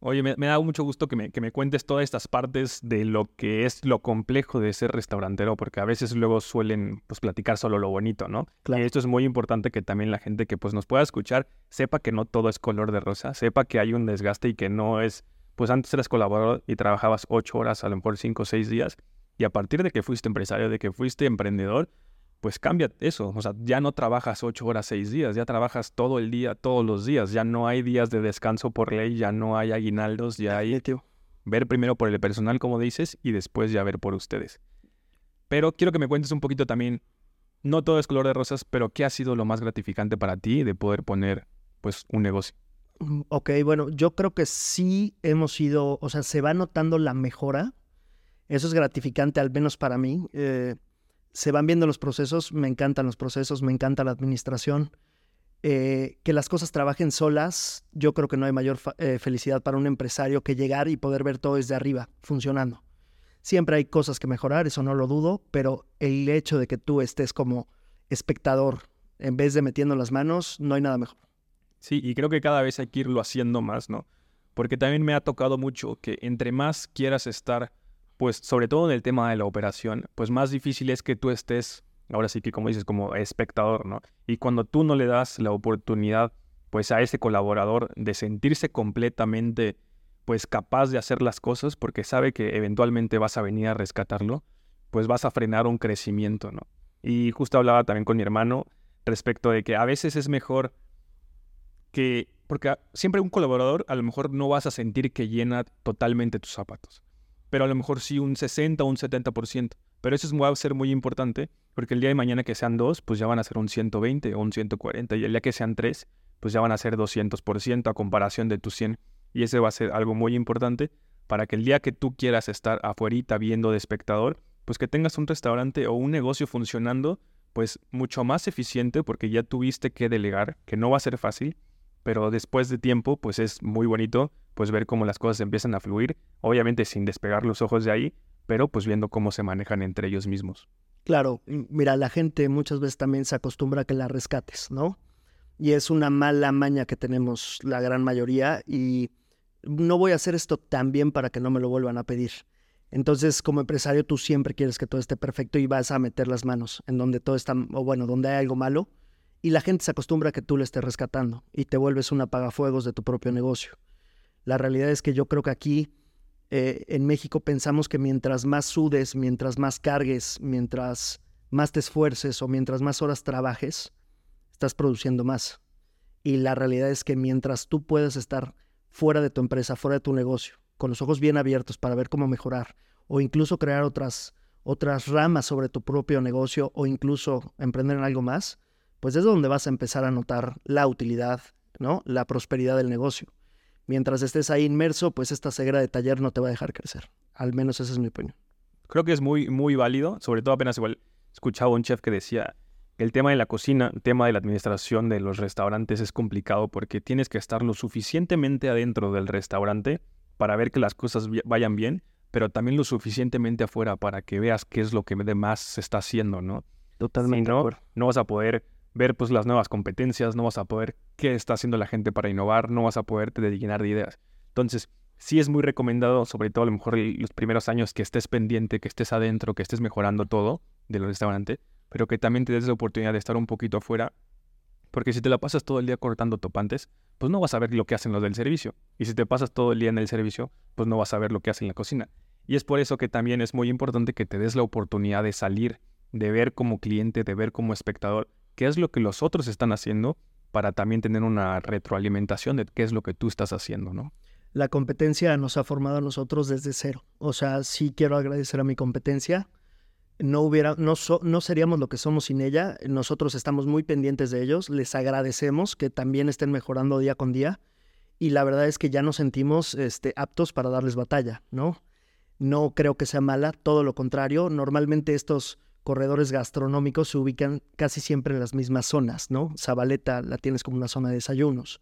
Oye, me, da mucho gusto que me, que me, cuentes todas estas partes de lo que es lo complejo de ser restaurantero, porque a veces luego suelen pues, platicar solo lo bonito, ¿no? Claro. Y esto es muy importante que también la gente que pues, nos pueda escuchar sepa que no todo es color de rosa, sepa que hay un desgaste y que no es, pues antes eras colaborador y trabajabas ocho horas, a lo mejor cinco o seis días, y a partir de que fuiste empresario, de que fuiste emprendedor, pues cambia eso. O sea, ya no trabajas ocho horas, seis días, ya trabajas todo el día, todos los días. Ya no hay días de descanso por ley, ya no hay aguinaldos, ya hay ver primero por el personal, como dices, y después ya ver por ustedes. Pero quiero que me cuentes un poquito también, no todo es color de rosas, pero ¿qué ha sido lo más gratificante para ti de poder poner pues un negocio? Mm, ok, bueno, yo creo que sí hemos ido, o sea, se va notando la mejora. Eso es gratificante, al menos para mí. Eh, se van viendo los procesos, me encantan los procesos, me encanta la administración. Eh, que las cosas trabajen solas, yo creo que no hay mayor eh, felicidad para un empresario que llegar y poder ver todo desde arriba, funcionando. Siempre hay cosas que mejorar, eso no lo dudo, pero el hecho de que tú estés como espectador en vez de metiendo las manos, no hay nada mejor. Sí, y creo que cada vez hay que irlo haciendo más, ¿no? Porque también me ha tocado mucho que entre más quieras estar pues sobre todo en el tema de la operación, pues más difícil es que tú estés, ahora sí que como dices, como espectador, ¿no? Y cuando tú no le das la oportunidad, pues a ese colaborador de sentirse completamente, pues capaz de hacer las cosas, porque sabe que eventualmente vas a venir a rescatarlo, pues vas a frenar un crecimiento, ¿no? Y justo hablaba también con mi hermano respecto de que a veces es mejor que, porque siempre un colaborador a lo mejor no vas a sentir que llena totalmente tus zapatos pero a lo mejor sí un 60 o un 70%. Pero eso va a ser muy importante porque el día de mañana que sean dos, pues ya van a ser un 120 o un 140 y el día que sean tres, pues ya van a ser 200% a comparación de tus 100. Y ese va a ser algo muy importante para que el día que tú quieras estar afuera viendo de espectador, pues que tengas un restaurante o un negocio funcionando, pues mucho más eficiente porque ya tuviste que delegar, que no va a ser fácil, pero después de tiempo, pues es muy bonito pues ver cómo las cosas empiezan a fluir, obviamente sin despegar los ojos de ahí, pero pues viendo cómo se manejan entre ellos mismos. Claro, mira, la gente muchas veces también se acostumbra a que la rescates, ¿no? Y es una mala maña que tenemos la gran mayoría y no voy a hacer esto tan bien para que no me lo vuelvan a pedir. Entonces, como empresario, tú siempre quieres que todo esté perfecto y vas a meter las manos en donde todo está, o bueno, donde hay algo malo, y la gente se acostumbra a que tú le estés rescatando y te vuelves un apagafuegos de tu propio negocio. La realidad es que yo creo que aquí eh, en México pensamos que mientras más sudes, mientras más cargues, mientras más te esfuerces o mientras más horas trabajes, estás produciendo más. Y la realidad es que mientras tú puedes estar fuera de tu empresa, fuera de tu negocio, con los ojos bien abiertos para ver cómo mejorar o incluso crear otras, otras ramas sobre tu propio negocio o incluso emprender en algo más, pues es donde vas a empezar a notar la utilidad, ¿no? La prosperidad del negocio. Mientras estés ahí inmerso, pues esta ceguera de taller no te va a dejar crecer. Al menos esa es mi opinión. Creo que es muy, muy válido, sobre todo apenas igual escuchaba un chef que decía, el tema de la cocina, el tema de la administración de los restaurantes es complicado porque tienes que estar lo suficientemente adentro del restaurante para ver que las cosas vayan bien, pero también lo suficientemente afuera para que veas qué es lo que más se está haciendo, ¿no? Totalmente. no, no vas a poder ver pues las nuevas competencias, no vas a poder qué está haciendo la gente para innovar, no vas a poderte dedicar de ideas. Entonces, sí es muy recomendado, sobre todo a lo mejor los primeros años, que estés pendiente, que estés adentro, que estés mejorando todo del restaurante, pero que también te des la oportunidad de estar un poquito afuera, porque si te la pasas todo el día cortando topantes, pues no vas a ver lo que hacen los del servicio. Y si te pasas todo el día en el servicio, pues no vas a ver lo que hacen en la cocina. Y es por eso que también es muy importante que te des la oportunidad de salir, de ver como cliente, de ver como espectador, qué es lo que los otros están haciendo para también tener una retroalimentación de qué es lo que tú estás haciendo, ¿no? La competencia nos ha formado a nosotros desde cero. O sea, sí quiero agradecer a mi competencia. No, hubiera, no, no seríamos lo que somos sin ella. Nosotros estamos muy pendientes de ellos. Les agradecemos que también estén mejorando día con día. Y la verdad es que ya nos sentimos este, aptos para darles batalla, ¿no? No creo que sea mala, todo lo contrario. Normalmente estos corredores gastronómicos se ubican casi siempre en las mismas zonas, ¿no? Zabaleta la tienes como una zona de desayunos.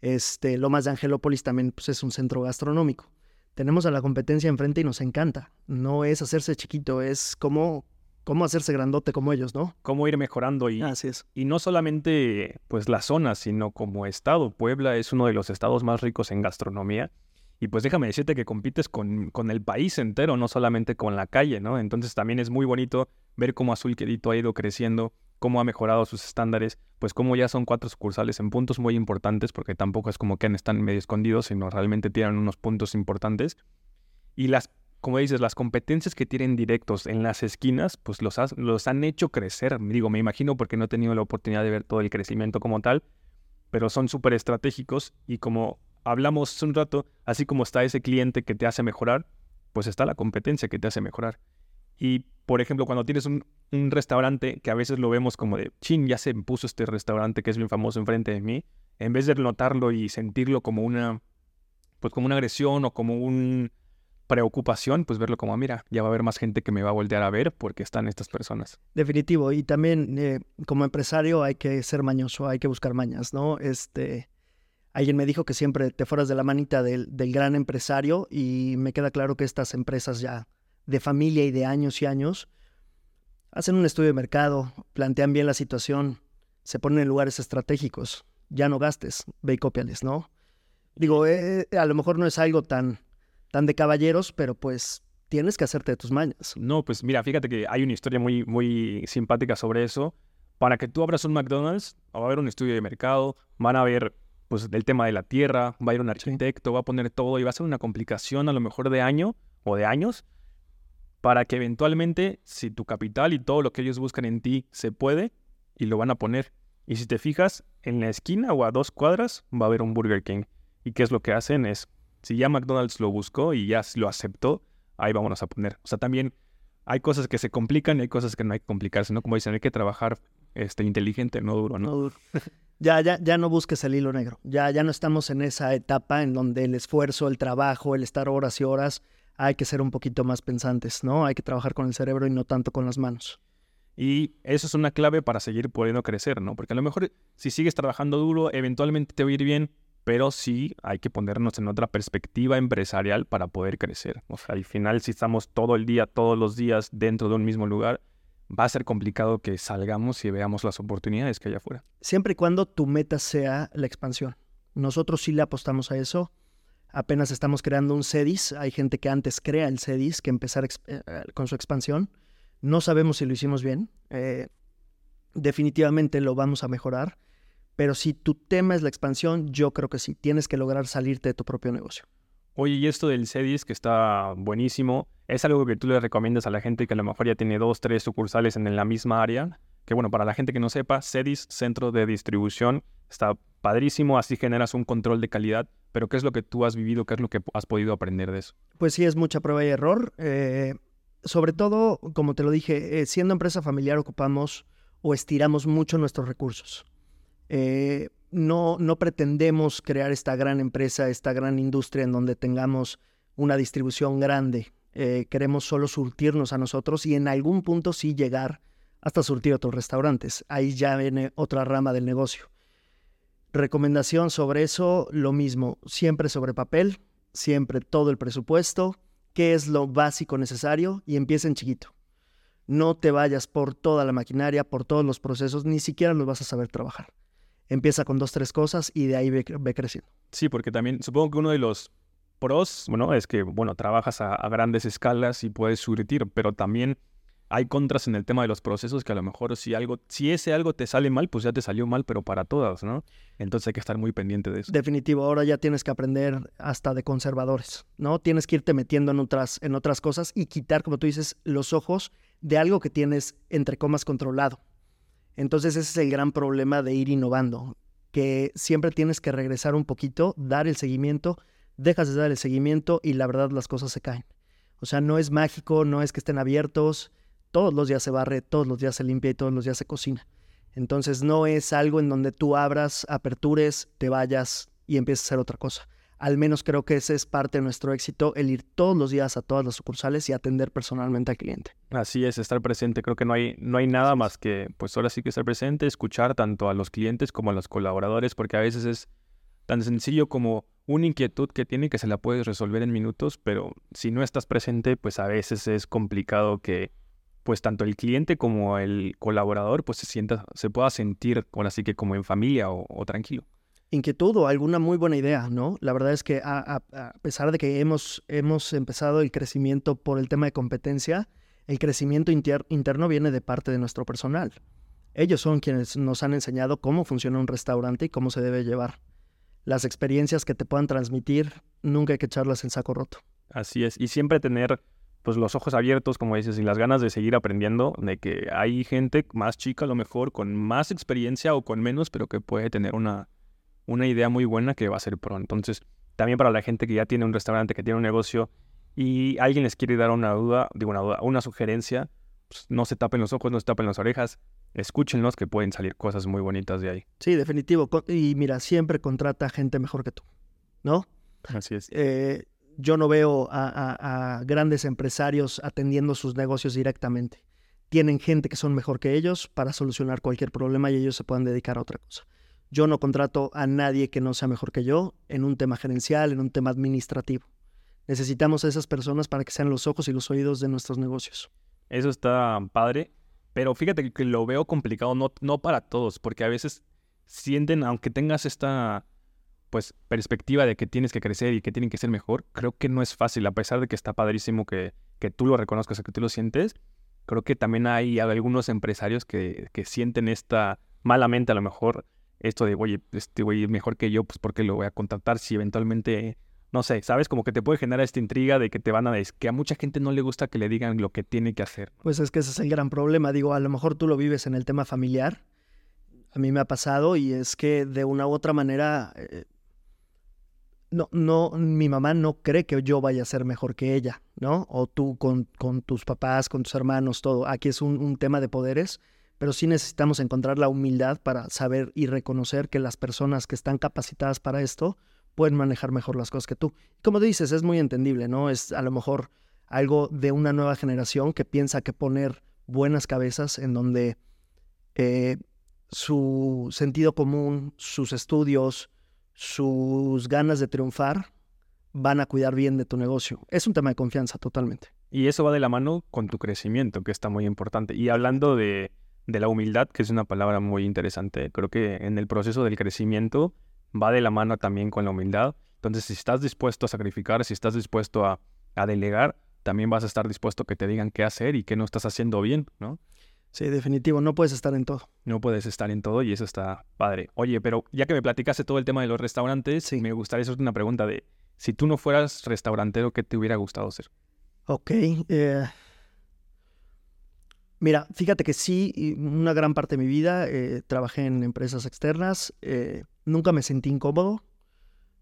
Este, Lomas de Angelópolis también pues, es un centro gastronómico. Tenemos a la competencia enfrente y nos encanta. No es hacerse chiquito, es como cómo hacerse grandote como ellos, ¿no? Cómo ir mejorando y, Así es. y no solamente pues la zona, sino como estado. Puebla es uno de los estados más ricos en gastronomía y pues déjame decirte que compites con, con, el país entero, no solamente con la calle, ¿no? Entonces también es muy bonito ver cómo Azul Quedito ha ido creciendo, cómo ha mejorado sus estándares, pues cómo ya son cuatro sucursales en puntos muy importantes, porque tampoco es como que están medio escondidos, sino realmente tienen unos puntos importantes. Y las, como dices, las competencias que tienen directos en las esquinas, pues los, los han hecho crecer. Digo, me imagino porque no he tenido la oportunidad de ver todo el crecimiento como tal, pero son súper estratégicos y como hablamos un rato, así como está ese cliente que te hace mejorar, pues está la competencia que te hace mejorar. Y, por ejemplo, cuando tienes un, restaurante que a veces lo vemos como de, chin, ya se puso este restaurante que es bien famoso enfrente de mí, en vez de notarlo y sentirlo como una, pues como una agresión o como una preocupación, pues verlo como, ah, mira, ya va a haber más gente que me va a voltear a ver porque están estas personas. Definitivo. Y también, eh, como empresario, hay que ser mañoso, hay que buscar mañas, ¿no? Este Alguien me dijo que siempre te fueras de la manita del, gran empresario y me queda claro que estas empresas ya de familia y de años y años hacen un estudio de mercado, plantean bien la situación, se ponen en lugares estratégicos. Ya no gastes, ve y cópiales, ¿no? Digo, eh, eh, a lo mejor no es algo tan, tan de caballeros, pero pues tienes que hacerte de tus mañas. No, pues mira, fíjate que hay una historia muy, muy simpática sobre eso. Para que tú abras un McDonald's, va a haber un estudio de mercado, van a haber pues del tema de la tierra, va a ir un arquitecto, va a poner todo y va a ser una complicación a lo mejor de año o de años para que eventualmente si tu capital y todo lo que ellos buscan en ti se puede y lo van a poner. Y si te fijas, en la esquina o a dos cuadras va a haber un Burger King. ¿Y qué es lo que hacen? Es, si ya McDonald's lo buscó y ya lo aceptó, ahí vamos a poner. O sea, también hay cosas que se complican y hay cosas que no hay que complicarse, ¿no? Como dicen, hay que trabajar este, inteligente, no duro, ¿no? No duro. Ya, ya, ya no busques el hilo negro. Ya, ya no estamos en esa etapa en donde el esfuerzo, el trabajo, el estar horas y horas, hay que ser un poquito más pensantes, ¿no? Hay que trabajar con el cerebro y no tanto con las manos. Y eso es una clave para seguir pudiendo crecer, ¿no? Porque a lo mejor si sigues trabajando duro, eventualmente te va a ir bien, pero sí hay que ponernos en otra perspectiva empresarial para poder crecer. O sea, al final, si estamos todo el día, todos los días dentro de un mismo lugar, va a ser complicado que salgamos y veamos las oportunidades que hay afuera. Siempre y cuando tu meta sea la expansión. Nosotros sí le apostamos a eso. Apenas estamos creando un CEDIS. Hay gente que antes crea el CEDIS que empezar eh, eh, con su expansión. No sabemos si lo hicimos bien. Eh, definitivamente lo vamos a mejorar. Pero si tu tema es la expansión, yo creo que sí, tienes que lograr salirte de tu propio negocio. Oye, y esto del CEDIS, que está buenísimo, ¿es algo que tú le recomiendas a la gente que a lo mejor ya tiene dos, tres sucursales en la misma área? Que bueno, para la gente que no sepa, CEDIS, Centro de Distribución, está padrísimo, así generas un control de calidad, pero ¿qué es lo que tú has vivido? ¿Qué es lo que has podido aprender de eso? Pues sí, es mucha prueba y error. Eh, sobre todo, como te lo dije, eh, siendo empresa familiar ocupamos o estiramos mucho nuestros recursos. Eh, no, no pretendemos crear esta gran empresa, esta gran industria en donde tengamos una distribución grande. Eh, queremos solo surtirnos a nosotros y en algún punto sí llegar hasta surtir otros restaurantes. Ahí ya viene otra rama del negocio. Recomendación sobre eso, lo mismo, siempre sobre papel, siempre todo el presupuesto, qué es lo básico necesario y empieza en chiquito. No te vayas por toda la maquinaria, por todos los procesos, ni siquiera los vas a saber trabajar. Empieza con dos, tres cosas y de ahí ve, creciendo. Sí, porque también supongo que uno de los pros, bueno, es que, bueno, trabajas a, a grandes escalas y puedes surtir, pero también hay contras en el tema de los procesos que a lo mejor si algo, si ese algo te sale mal, pues ya te salió mal, pero para todas, ¿no? Entonces hay que estar muy pendiente de eso. Definitivo, ahora ya tienes que aprender hasta de conservadores, ¿no? Tienes que irte metiendo en otras, en otras cosas y quitar, como tú dices, los ojos de algo que tienes, entre comas, controlado. Entonces ese es el gran problema de ir innovando, que siempre tienes que regresar un poquito, dar el seguimiento, dejas de dar el seguimiento y la verdad las cosas se caen. O sea, no es mágico, no es que estén abiertos, todos los días se barre, todos los días se limpia y todos los días se cocina. Entonces no es algo en donde tú abras, apertures, te vayas y empieces a hacer otra cosa. Al menos creo que ese es parte de nuestro éxito, el ir todos los días a todas las sucursales y atender personalmente al cliente. Así es, estar presente. Creo que no hay, no hay nada más que, pues ahora sí que estar presente, escuchar tanto a los clientes como a los colaboradores, porque a veces es tan sencillo como una inquietud que tiene que se la puedes resolver en minutos, pero si no estás presente, pues a veces es complicado que pues tanto el cliente como el colaborador pues se sienta, se pueda sentir con así que como en familia o, tranquilo. Inquietud o alguna muy buena idea, ¿no? La verdad es que a, pesar de que hemos, hemos empezado el crecimiento por el tema de competencia, el crecimiento interno viene de parte de nuestro personal. Ellos son quienes nos han enseñado cómo funciona un restaurante y cómo se debe llevar. Las experiencias que te puedan transmitir, nunca hay que echarlas en saco roto. Así es, y siempre tener pues los ojos abiertos, como dices, y las ganas de seguir aprendiendo, de que hay gente más chica a lo mejor, con más experiencia o con menos, pero que puede tener una, una idea muy buena que va a ser pro. Entonces, también para la gente que ya tiene un restaurante, que tiene un negocio, y alguien les quiere dar una duda, digo una duda, una sugerencia, pues no se tapen los ojos, no se tapen las orejas, escúchenlos que pueden salir cosas muy bonitas de ahí. Sí, definitivo. Y mira, siempre contrata gente mejor que tú, ¿no? Así es. Eh, yo no veo a, grandes empresarios atendiendo sus negocios directamente. Tienen gente que son mejor que ellos para solucionar cualquier problema y ellos se puedan dedicar a otra cosa. Yo no contrato a nadie que no sea mejor que yo en un tema gerencial, en un tema administrativo. Necesitamos a esas personas para que sean los ojos y los oídos de nuestros negocios. Eso está padre, pero fíjate que lo veo complicado, no, no para todos, porque a veces sienten, aunque tengas esta pues perspectiva de que tienes que crecer y que tienen que ser mejor, creo que no es fácil, a pesar de que está padrísimo que, que tú lo reconozcas, que tú lo sientes, creo que también hay algunos empresarios que, que sienten esta malamente a lo mejor esto de, oye, este güey es mejor que yo, pues ¿por qué lo voy a contratar si eventualmente, no sé, sabes, como que te puede generar esta intriga de que te van a decir, que a mucha gente no le gusta que le digan lo que tiene que hacer. Pues es que ese es el gran problema, digo, a lo mejor tú lo vives en el tema familiar, a mí me ha pasado y es que de una u otra manera eh, no, no, mi mamá no cree que yo vaya a ser mejor que ella, ¿no? O tú con, con tus papás, con tus hermanos, todo. Aquí es un, un, tema de poderes, pero sí necesitamos encontrar la humildad para saber y reconocer que las personas que están capacitadas para esto pueden manejar mejor las cosas que tú. Como dices, es muy entendible, ¿no? Es a lo mejor algo de una nueva generación que piensa que poner buenas cabezas en donde eh, su sentido común, sus estudios, sus ganas de triunfar van a cuidar bien de tu negocio. Es un tema de confianza totalmente. Y eso va de la mano con tu crecimiento, que está muy importante. Y hablando de, la humildad, que es una palabra muy interesante, creo que en el proceso del crecimiento va de la mano también con la humildad. Entonces, si estás dispuesto a sacrificar, si estás dispuesto a, a delegar, también vas a estar dispuesto a que te digan qué hacer y qué no estás haciendo bien, ¿no? Sí, definitivo, no puedes estar en todo. No puedes estar en todo y eso está padre. Oye, pero ya que me platicaste todo el tema de los restaurantes, sí. me gustaría hacerte una pregunta de, si tú no fueras restaurantero, ¿qué te hubiera gustado ser? Ok. Eh, mira, fíjate que sí, una gran parte de mi vida eh, trabajé en empresas externas, eh, nunca me sentí incómodo,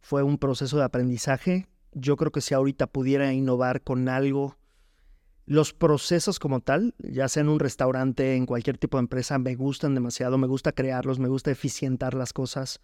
fue un proceso de aprendizaje. Yo creo que si ahorita pudiera innovar con algo Los procesos como tal, ya sea en un restaurante, en cualquier tipo de empresa, me gustan demasiado, me gusta crearlos, me gusta eficientar las cosas,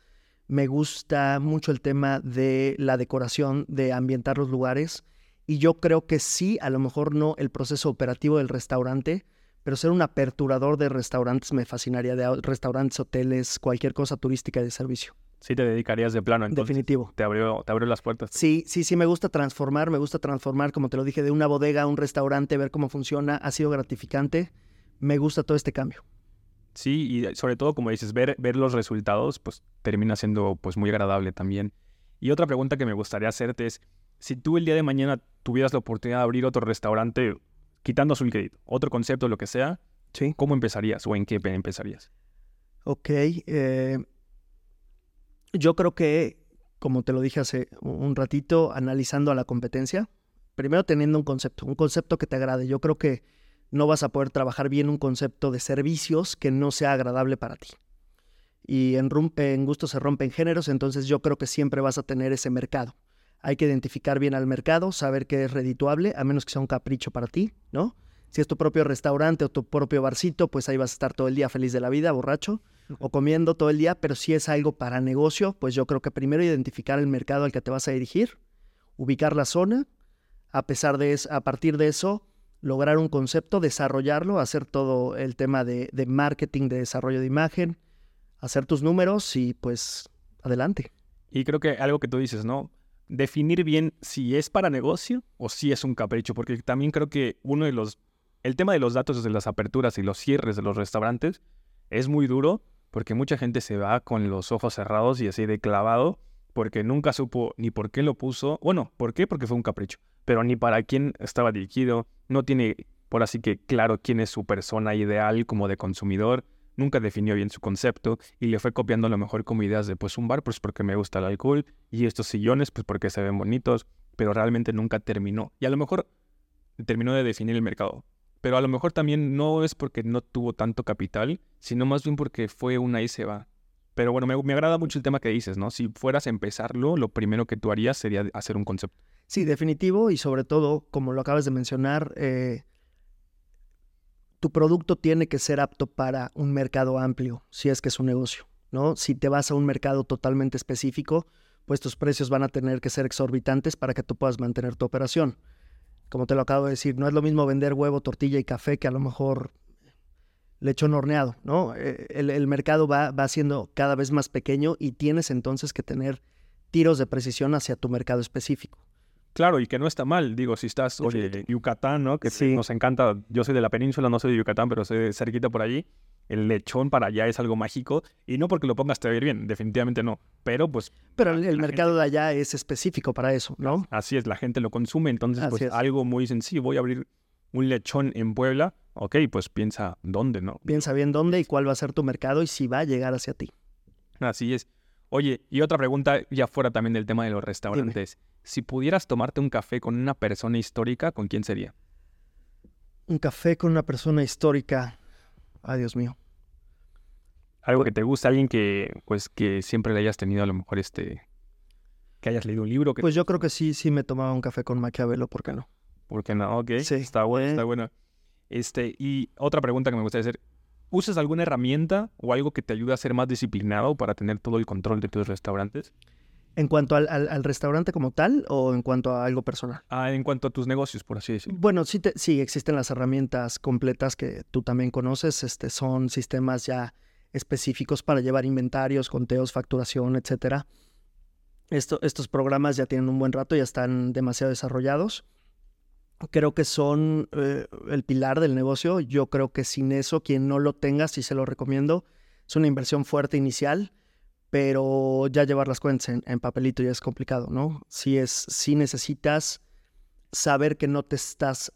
me gusta mucho el tema de la decoración, de ambientar los lugares. Y yo creo que sí, a lo mejor no el proceso operativo del restaurante, pero ser un aperturador de restaurantes me fascinaría, de restaurantes, hoteles, cualquier cosa turística de servicio. Sí te dedicarías de plano, entonces. Definitivo. Te abrió, te abrió las puertas. Sí, sí, sí, me gusta transformar, me gusta transformar, como te lo dije, de una bodega a un restaurante, ver cómo funciona, ha sido gratificante. Me gusta todo este cambio. Sí, y sobre todo, como dices, ver, ver los resultados, pues termina siendo pues muy agradable también. Y otra pregunta que me gustaría hacerte es, si tú el día de mañana tuvieras la oportunidad de abrir otro restaurante, quitando su crédito, otro concepto, lo que sea, Sí. ¿cómo empezarías o en qué empezarías? Ok. eh, yo creo que, como te lo dije hace un ratito, analizando a la competencia, primero teniendo un concepto, un concepto que te agrade. Yo creo que no vas a poder trabajar bien un concepto de servicios que no sea agradable para ti. Y en, en gusto se rompen géneros, entonces yo creo que siempre vas a tener ese mercado. Hay que identificar bien al mercado, saber qué es redituable, a menos que sea un capricho para ti, ¿no? Si es tu propio restaurante o tu propio barcito, pues ahí vas a estar todo el día feliz de la vida, borracho, o comiendo todo el día, pero si es algo para negocio, pues yo creo que primero identificar el mercado al que te vas a dirigir, ubicar la zona, a pesar de eso, a partir de eso, lograr un concepto, desarrollarlo, hacer todo el tema de, de marketing, de desarrollo de imagen, hacer tus números y pues adelante. Y creo que algo que tú dices, ¿no? Definir bien si es para negocio o si es un capricho, porque también creo que uno de los... El tema de los datos de las aperturas y los cierres de los restaurantes es muy duro porque mucha gente se va con los ojos cerrados y así de clavado porque nunca supo ni por qué lo puso. Bueno, ¿por qué? Porque fue un capricho, pero ni para quién estaba dirigido, no tiene por así que claro quién es su persona ideal como de consumidor, nunca definió bien su concepto y le fue copiando a lo mejor como ideas de pues un bar pues porque me gusta el alcohol y estos sillones pues porque se ven bonitos, pero realmente nunca terminó. Y a lo mejor terminó de definir el mercado. Pero a lo mejor también no es porque no tuvo tanto capital, sino más bien porque fue una y se va. Pero bueno, me, me agrada mucho el tema que dices, ¿no? Si fueras a empezarlo, lo primero que tú harías sería hacer un concepto. Sí, definitivo y sobre todo, como lo acabas de mencionar, eh, tu producto tiene que ser apto para un mercado amplio, si es que es un negocio, ¿no? Si te vas a un mercado totalmente específico, pues tus precios van a tener que ser exorbitantes para que tú puedas mantener tu operación. Como te lo acabo de decir, no es lo mismo vender huevo, tortilla y café que a lo mejor lechón horneado, ¿no? Eh, El, mercado va, va siendo cada vez más pequeño y tienes entonces que tener tiros de precisión hacia tu mercado específico. Claro, y que no está mal. Digo, si estás, oye, en Yucatán, ¿no? Que Sí. nos encanta. Yo soy de la península, no soy de Yucatán, pero soy de cerquita por allí. El lechón para allá es algo mágico. Y no porque lo pongas te va a ir bien, definitivamente no. Pero pues Pero el, mercado de allá es específico para eso, ¿no? así es, la gente lo consume. Entonces, Así pues es. algo muy sencillo. Voy a abrir un lechón en Puebla. Ok, pues piensa dónde, ¿no? Piensa bien dónde y cuál va a ser tu mercado y si va a llegar hacia ti. Así es. Oye, y otra pregunta ya fuera también del tema de los restaurantes. Si pudieras tomarte un café con una persona histórica, ¿con quién sería? Un café con una persona histórica. Ay, Dios mío. Algo que te gusta, alguien que, pues, que siempre le hayas tenido a lo mejor este... Que hayas leído un libro, que... Pues yo creo que sí, sí me tomaba un café con Maquiavelo, ¿por qué no? ¿Por qué no? Ok, Sí. está bueno, Eh. está bueno. Este, y otra pregunta que me gustaría hacer. ¿Usas alguna herramienta o algo que te ayude a ser más disciplinado para tener todo el control de tus restaurantes? ¿En cuanto al, al- al restaurante como tal o en cuanto a algo personal? Ah, en cuanto a tus negocios, por así decirlo. Bueno, sí, te- sí existen las herramientas completas que tú también conoces. Este, son sistemas ya específicos para llevar inventarios, conteos, facturación, etcétera. Esto- estos programas ya tienen un buen rato, ya están demasiado desarrollados. Creo que son eh, el pilar del negocio. Yo creo que sin eso, quien no lo tenga, sí se lo recomiendo. Es una inversión fuerte inicial, pero ya llevar las cuentas en, en papelito ya es complicado, ¿no? Si es, si necesitas saber que no te estás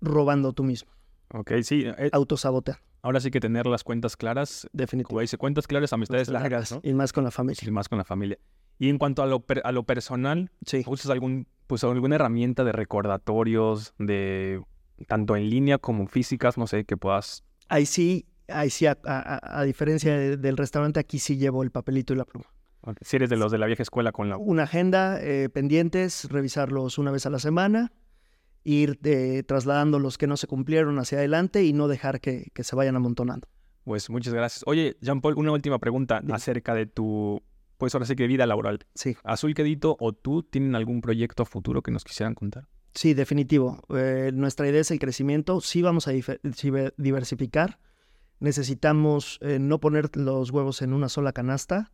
robando tú mismo. Ok, sí. eh, Autosabotear, ahora sí que tener las cuentas claras. Como definitivamente. dice, cuentas claras, amistades largas, ¿no? Y más con la familia. Y más con la familia. Y en cuanto a lo, per- a lo personal, Sí. ¿usas algún, pues, alguna herramienta de recordatorios, de tanto en línea como físicas, no sé, que puedas... Ahí sí, ahí sí, a, a- a diferencia de- del restaurante, aquí sí llevo el papelito y la pluma. Si eres de los de la vieja escuela con la... Una agenda, eh, pendientes, revisarlos una vez a la semana ir eh, trasladando los que no se cumplieron hacia adelante y no dejar que, que se vayan amontonando. Pues muchas gracias. Oye, Jean-Paul, una última pregunta Dime. acerca de tu, pues ahora sí que vida laboral. Sí. Azul Quedito o tú tienen algún proyecto futuro que nos quisieran contar. Sí, definitivo. Eh, nuestra idea es el crecimiento. Sí vamos a diversificar. Necesitamos eh, no poner los huevos en una sola canasta.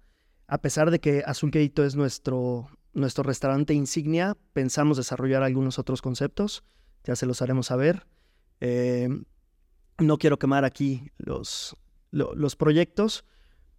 A pesar de que Azul Quedito es nuestro, nuestro restaurante insignia, pensamos desarrollar algunos otros conceptos. Ya se los haremos saber. Eh, no quiero quemar aquí los, lo- los proyectos,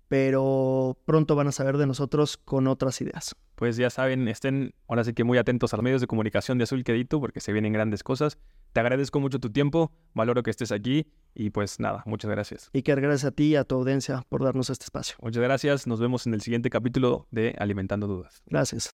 pero pronto van a saber de nosotros con otras ideas. Pues ya saben, estén ahora sí que muy atentos a los medios de comunicación de Azul Quedito porque se vienen grandes cosas. Te agradezco mucho tu tiempo, valoro que estés aquí y pues nada, muchas gracias. Iker, gracias a ti y a tu audiencia por darnos este espacio. Muchas gracias, nos vemos en el siguiente capítulo de Alimentando Dudas. Gracias.